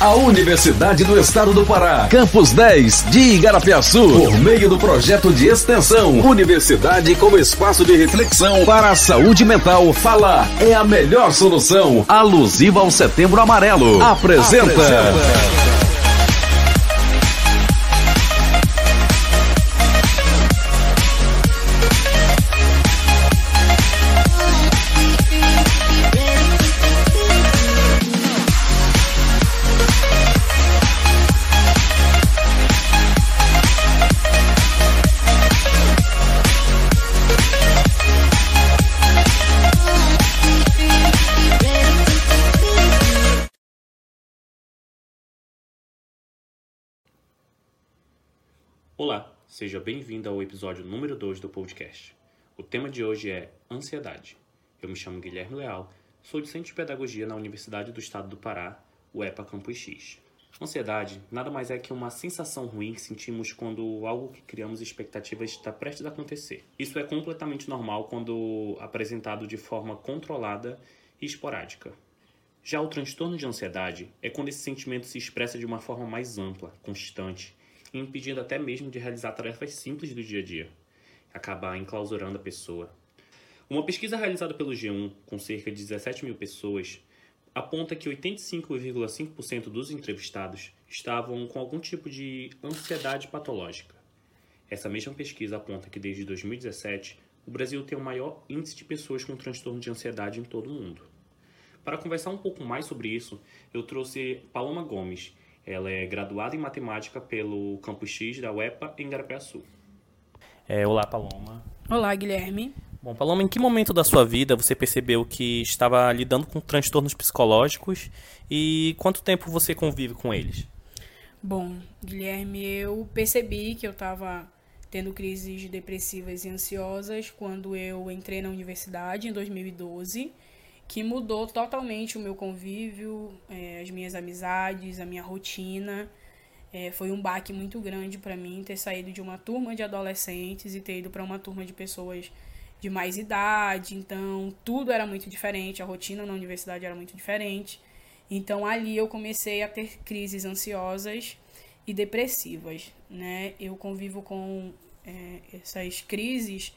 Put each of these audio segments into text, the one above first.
A Universidade do Estado do Pará, Campus 10 de Igarapiaçu, por meio do projeto de extensão Universidade como espaço de reflexão para a saúde mental, fala é a melhor solução. Alusiva ao Setembro Amarelo. Apresenta. Apresenta. Olá, seja bem-vindo ao episódio número 2 do podcast. O tema de hoje é ansiedade. Eu me chamo Guilherme Leal, sou docente de pedagogia na Universidade do Estado do Pará, o EPA Campus X. Ansiedade nada mais é que uma sensação ruim que sentimos quando algo que criamos expectativas está prestes a acontecer. Isso é completamente normal quando apresentado de forma controlada e esporádica. Já o transtorno de ansiedade é quando esse sentimento se expressa de uma forma mais ampla, constante impedindo até mesmo de realizar tarefas simples do dia a dia, acabar enclausurando a pessoa. Uma pesquisa realizada pelo G1 com cerca de 17 mil pessoas aponta que 85,5% dos entrevistados estavam com algum tipo de ansiedade patológica. Essa mesma pesquisa aponta que desde 2017 o Brasil tem o maior índice de pessoas com transtorno de ansiedade em todo o mundo. Para conversar um pouco mais sobre isso, eu trouxe Paloma Gomes, ela é graduada em matemática pelo Campus X da UEPA em Garapiaçu. É, olá, Paloma. Olá, Guilherme. Bom, Paloma, em que momento da sua vida você percebeu que estava lidando com transtornos psicológicos e quanto tempo você convive com eles? Bom, Guilherme, eu percebi que eu estava tendo crises depressivas e ansiosas quando eu entrei na universidade em 2012 que mudou totalmente o meu convívio, é, as minhas amizades, a minha rotina. É, foi um baque muito grande para mim ter saído de uma turma de adolescentes e ter ido para uma turma de pessoas de mais idade. Então, tudo era muito diferente, a rotina na universidade era muito diferente. Então, ali eu comecei a ter crises ansiosas e depressivas, né? Eu convivo com é, essas crises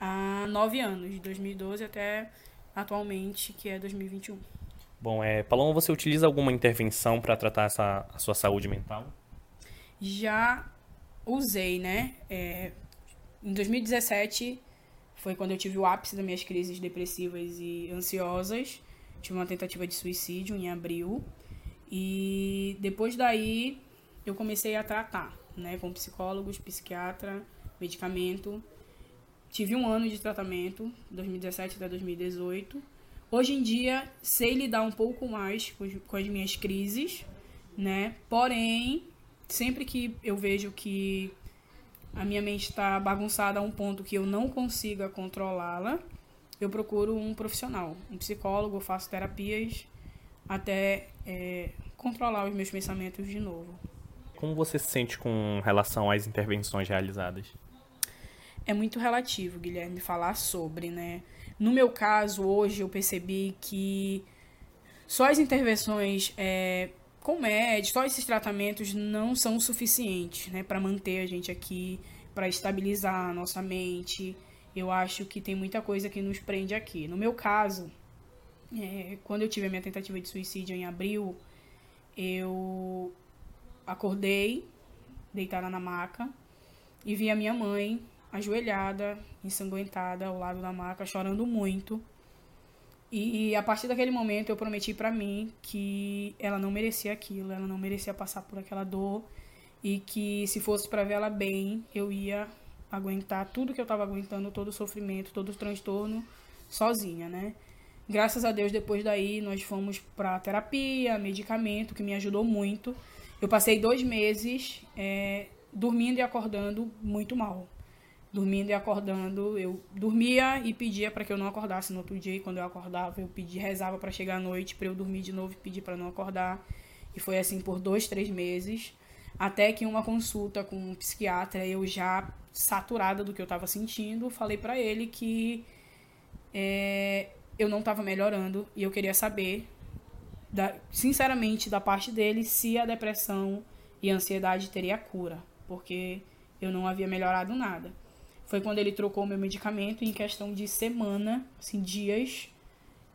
há nove anos, de 2012 até atualmente, que é 2021. Bom, é, Paloma, você utiliza alguma intervenção para tratar essa, a sua saúde mental? Já usei, né? É, em 2017 foi quando eu tive o ápice das minhas crises depressivas e ansiosas. Tive uma tentativa de suicídio em abril. E depois daí eu comecei a tratar, né? Com psicólogos, psiquiatra, medicamento. Tive um ano de tratamento, 2017 até 2018. Hoje em dia, sei lidar um pouco mais com as minhas crises, né? Porém, sempre que eu vejo que a minha mente está bagunçada a um ponto que eu não consiga controlá-la, eu procuro um profissional, um psicólogo, faço terapias até é, controlar os meus pensamentos de novo. Como você se sente com relação às intervenções realizadas? É muito relativo, Guilherme, falar sobre, né? No meu caso, hoje eu percebi que só as intervenções é, com médicos, só esses tratamentos não são suficientes, né, para manter a gente aqui, para estabilizar a nossa mente. Eu acho que tem muita coisa que nos prende aqui. No meu caso, é, quando eu tive a minha tentativa de suicídio em abril, eu acordei, deitada na maca, e vi a minha mãe ajoelhada, ensanguentada ao lado da maca, chorando muito. E a partir daquele momento eu prometi para mim que ela não merecia aquilo, ela não merecia passar por aquela dor e que se fosse para ver ela bem, eu ia aguentar tudo que eu estava aguentando, todo o sofrimento, todo o transtorno sozinha, né? Graças a Deus depois daí nós fomos para terapia, medicamento que me ajudou muito. Eu passei dois meses é, dormindo e acordando muito mal dormindo e acordando. Eu dormia e pedia para que eu não acordasse no outro dia. E quando eu acordava, eu pedia, rezava para chegar à noite, para eu dormir de novo e pedir para não acordar. E foi assim por dois, três meses. Até que uma consulta com um psiquiatra, eu já saturada do que eu estava sentindo, falei para ele que é, eu não estava melhorando e eu queria saber da, sinceramente, da parte dele, se a depressão e a ansiedade teria cura, porque eu não havia melhorado nada. Foi quando ele trocou meu medicamento e em questão de semana, assim, dias,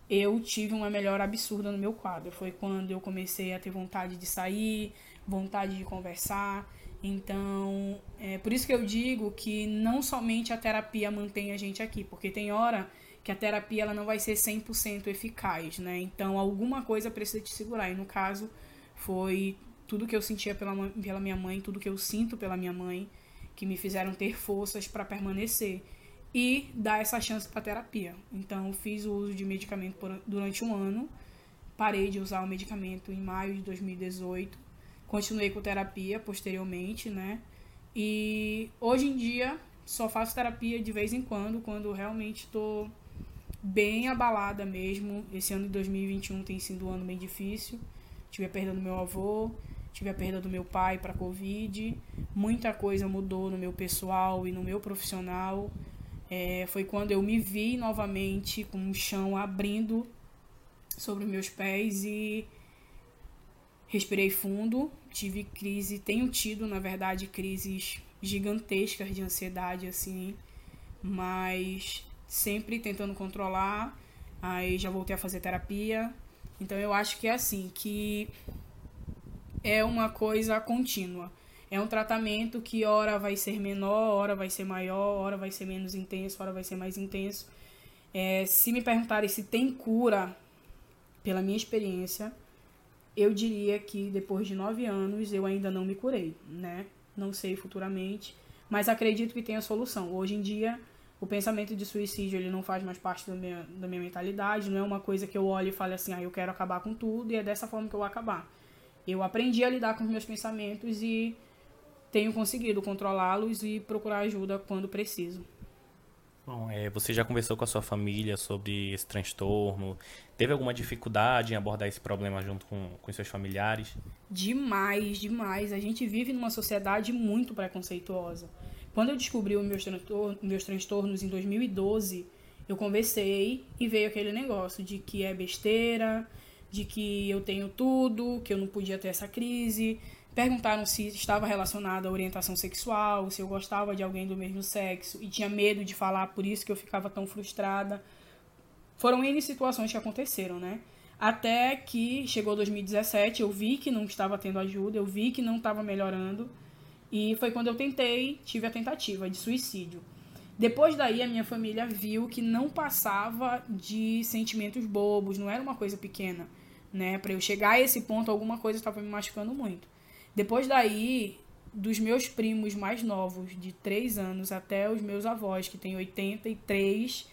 eu tive uma melhora absurda no meu quadro. Foi quando eu comecei a ter vontade de sair, vontade de conversar. Então, é por isso que eu digo que não somente a terapia mantém a gente aqui, porque tem hora que a terapia ela não vai ser 100% eficaz, né? Então, alguma coisa precisa te segurar. E no caso, foi tudo que eu sentia pela, pela minha mãe, tudo que eu sinto pela minha mãe, que me fizeram ter forças para permanecer e dar essa chance para terapia. Então, fiz o uso de medicamento por, durante um ano, parei de usar o medicamento em maio de 2018, continuei com terapia posteriormente, né? E hoje em dia só faço terapia de vez em quando, quando realmente estou bem abalada mesmo. Esse ano de 2021 tem sido um ano bem difícil. Tive a perda do meu avô, tive a perda do meu pai para Covid, muita coisa mudou no meu pessoal e no meu profissional. É, foi quando eu me vi novamente com o chão abrindo sobre meus pés e respirei fundo. Tive crise, tenho tido, na verdade, crises gigantescas de ansiedade, assim, mas sempre tentando controlar. Aí já voltei a fazer terapia. Então eu acho que é assim, que é uma coisa contínua. É um tratamento que hora vai ser menor, hora vai ser maior, hora vai ser menos intenso, hora vai ser mais intenso. É, se me perguntarem se tem cura, pela minha experiência, eu diria que depois de nove anos eu ainda não me curei, né? Não sei futuramente, mas acredito que tenha solução. Hoje em dia, o pensamento de suicídio ele não faz mais parte da minha, da minha mentalidade, não é uma coisa que eu olho e fale assim, ah, eu quero acabar com tudo e é dessa forma que eu vou acabar. Eu aprendi a lidar com os meus pensamentos e tenho conseguido controlá-los e procurar ajuda quando preciso. Bom, é, você já conversou com a sua família sobre esse transtorno? Teve alguma dificuldade em abordar esse problema junto com, com seus familiares? Demais, demais. A gente vive numa sociedade muito preconceituosa. Quando eu descobri os meus, transtornos, meus transtornos em 2012, eu conversei e veio aquele negócio de que é besteira, de que eu tenho tudo, que eu não podia ter essa crise. Perguntaram se estava relacionado à orientação sexual, se eu gostava de alguém do mesmo sexo e tinha medo de falar, por isso que eu ficava tão frustrada. Foram N situações que aconteceram, né? Até que chegou 2017, eu vi que não estava tendo ajuda, eu vi que não estava melhorando. E foi quando eu tentei, tive a tentativa de suicídio. Depois daí, a minha família viu que não passava de sentimentos bobos, não era uma coisa pequena né? Para eu chegar a esse ponto, alguma coisa estava me machucando muito. Depois daí, dos meus primos mais novos, de 3 anos, até os meus avós, que têm 83,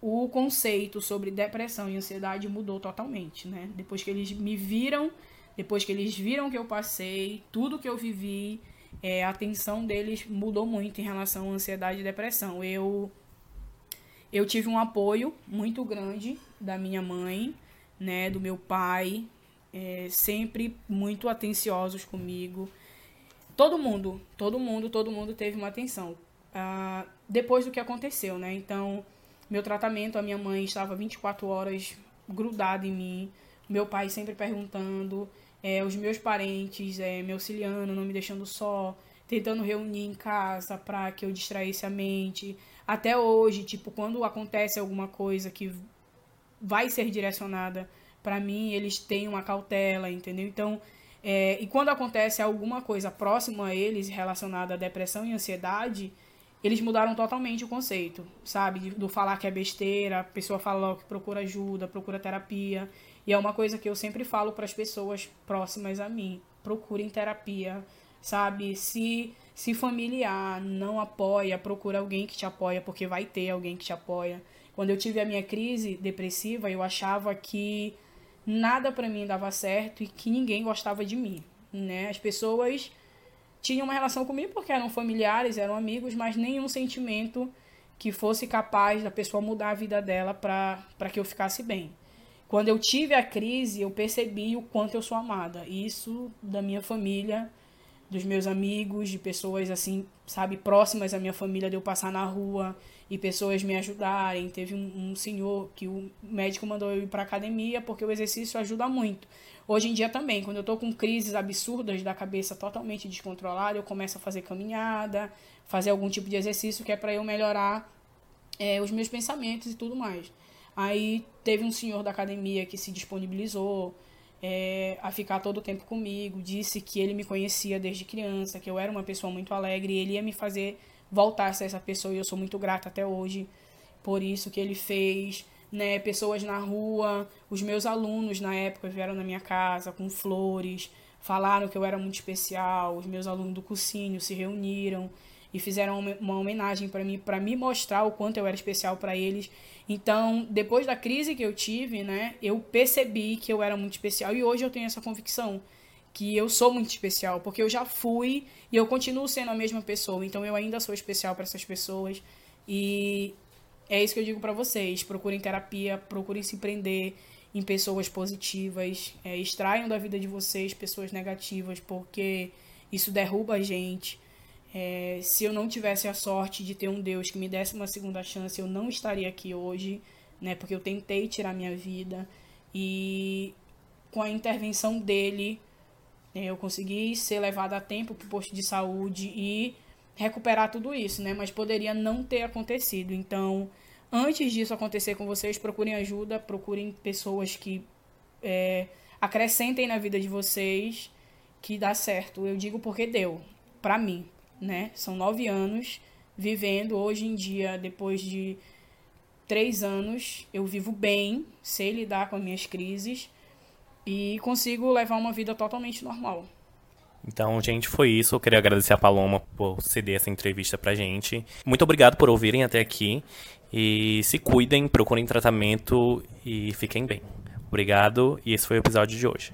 o conceito sobre depressão e ansiedade mudou totalmente, né? Depois que eles me viram, depois que eles viram que eu passei, tudo que eu vivi, é, a atenção deles mudou muito em relação à ansiedade e depressão. Eu eu tive um apoio muito grande da minha mãe, né, do meu pai, é, sempre muito atenciosos comigo. Todo mundo, todo mundo, todo mundo teve uma atenção. Ah, depois do que aconteceu, né? Então, meu tratamento, a minha mãe estava 24 horas grudada em mim, meu pai sempre perguntando, é, os meus parentes é, me auxiliando, não me deixando só, tentando reunir em casa para que eu distraísse a mente. Até hoje, tipo, quando acontece alguma coisa que vai ser direcionada para mim, eles têm uma cautela, entendeu? Então, é, e quando acontece alguma coisa próxima a eles relacionada à depressão e ansiedade, eles mudaram totalmente o conceito, sabe? Do falar que é besteira, a pessoa fala que procura ajuda, procura terapia. E é uma coisa que eu sempre falo para as pessoas próximas a mim: procurem terapia, sabe? Se se familiar não apoia, procura alguém que te apoia, porque vai ter alguém que te apoia. Quando eu tive a minha crise depressiva, eu achava que nada para mim dava certo e que ninguém gostava de mim, né? As pessoas tinham uma relação comigo porque eram familiares, eram amigos, mas nenhum sentimento que fosse capaz da pessoa mudar a vida dela para que eu ficasse bem. Quando eu tive a crise, eu percebi o quanto eu sou amada. Isso da minha família dos meus amigos, de pessoas assim, sabe, próximas à minha família, de eu passar na rua e pessoas me ajudarem. Teve um, um senhor que o médico mandou eu ir para academia porque o exercício ajuda muito. Hoje em dia também, quando eu tô com crises absurdas da cabeça totalmente descontrolada, eu começo a fazer caminhada, fazer algum tipo de exercício que é para eu melhorar é, os meus pensamentos e tudo mais. Aí teve um senhor da academia que se disponibilizou é, a ficar todo o tempo comigo, disse que ele me conhecia desde criança, que eu era uma pessoa muito alegre e ele ia me fazer voltar a ser essa pessoa e eu sou muito grata até hoje por isso que ele fez. Né, pessoas na rua, os meus alunos na época vieram na minha casa com flores, falaram que eu era muito especial, os meus alunos do cursinho se reuniram e fizeram uma homenagem para mim, para me mostrar o quanto eu era especial para eles. Então, depois da crise que eu tive, né, eu percebi que eu era muito especial e hoje eu tenho essa convicção que eu sou muito especial, porque eu já fui e eu continuo sendo a mesma pessoa. Então, eu ainda sou especial para essas pessoas e é isso que eu digo para vocês. Procurem terapia, procurem se prender em pessoas positivas, é, extraiam da vida de vocês pessoas negativas, porque isso derruba a gente. É, se eu não tivesse a sorte de ter um Deus que me desse uma segunda chance, eu não estaria aqui hoje, né? Porque eu tentei tirar minha vida e com a intervenção dele, né, eu consegui ser levada a tempo para o posto de saúde e recuperar tudo isso, né? Mas poderia não ter acontecido. Então, antes disso acontecer com vocês, procurem ajuda, procurem pessoas que é, acrescentem na vida de vocês que dá certo. Eu digo porque deu, para mim né? São nove anos vivendo. Hoje em dia, depois de três anos, eu vivo bem, sei lidar com as minhas crises e consigo levar uma vida totalmente normal. Então, gente, foi isso. Eu queria agradecer a Paloma por ceder essa entrevista pra gente. Muito obrigado por ouvirem até aqui. E se cuidem, procurem tratamento e fiquem bem. Obrigado, e esse foi o episódio de hoje.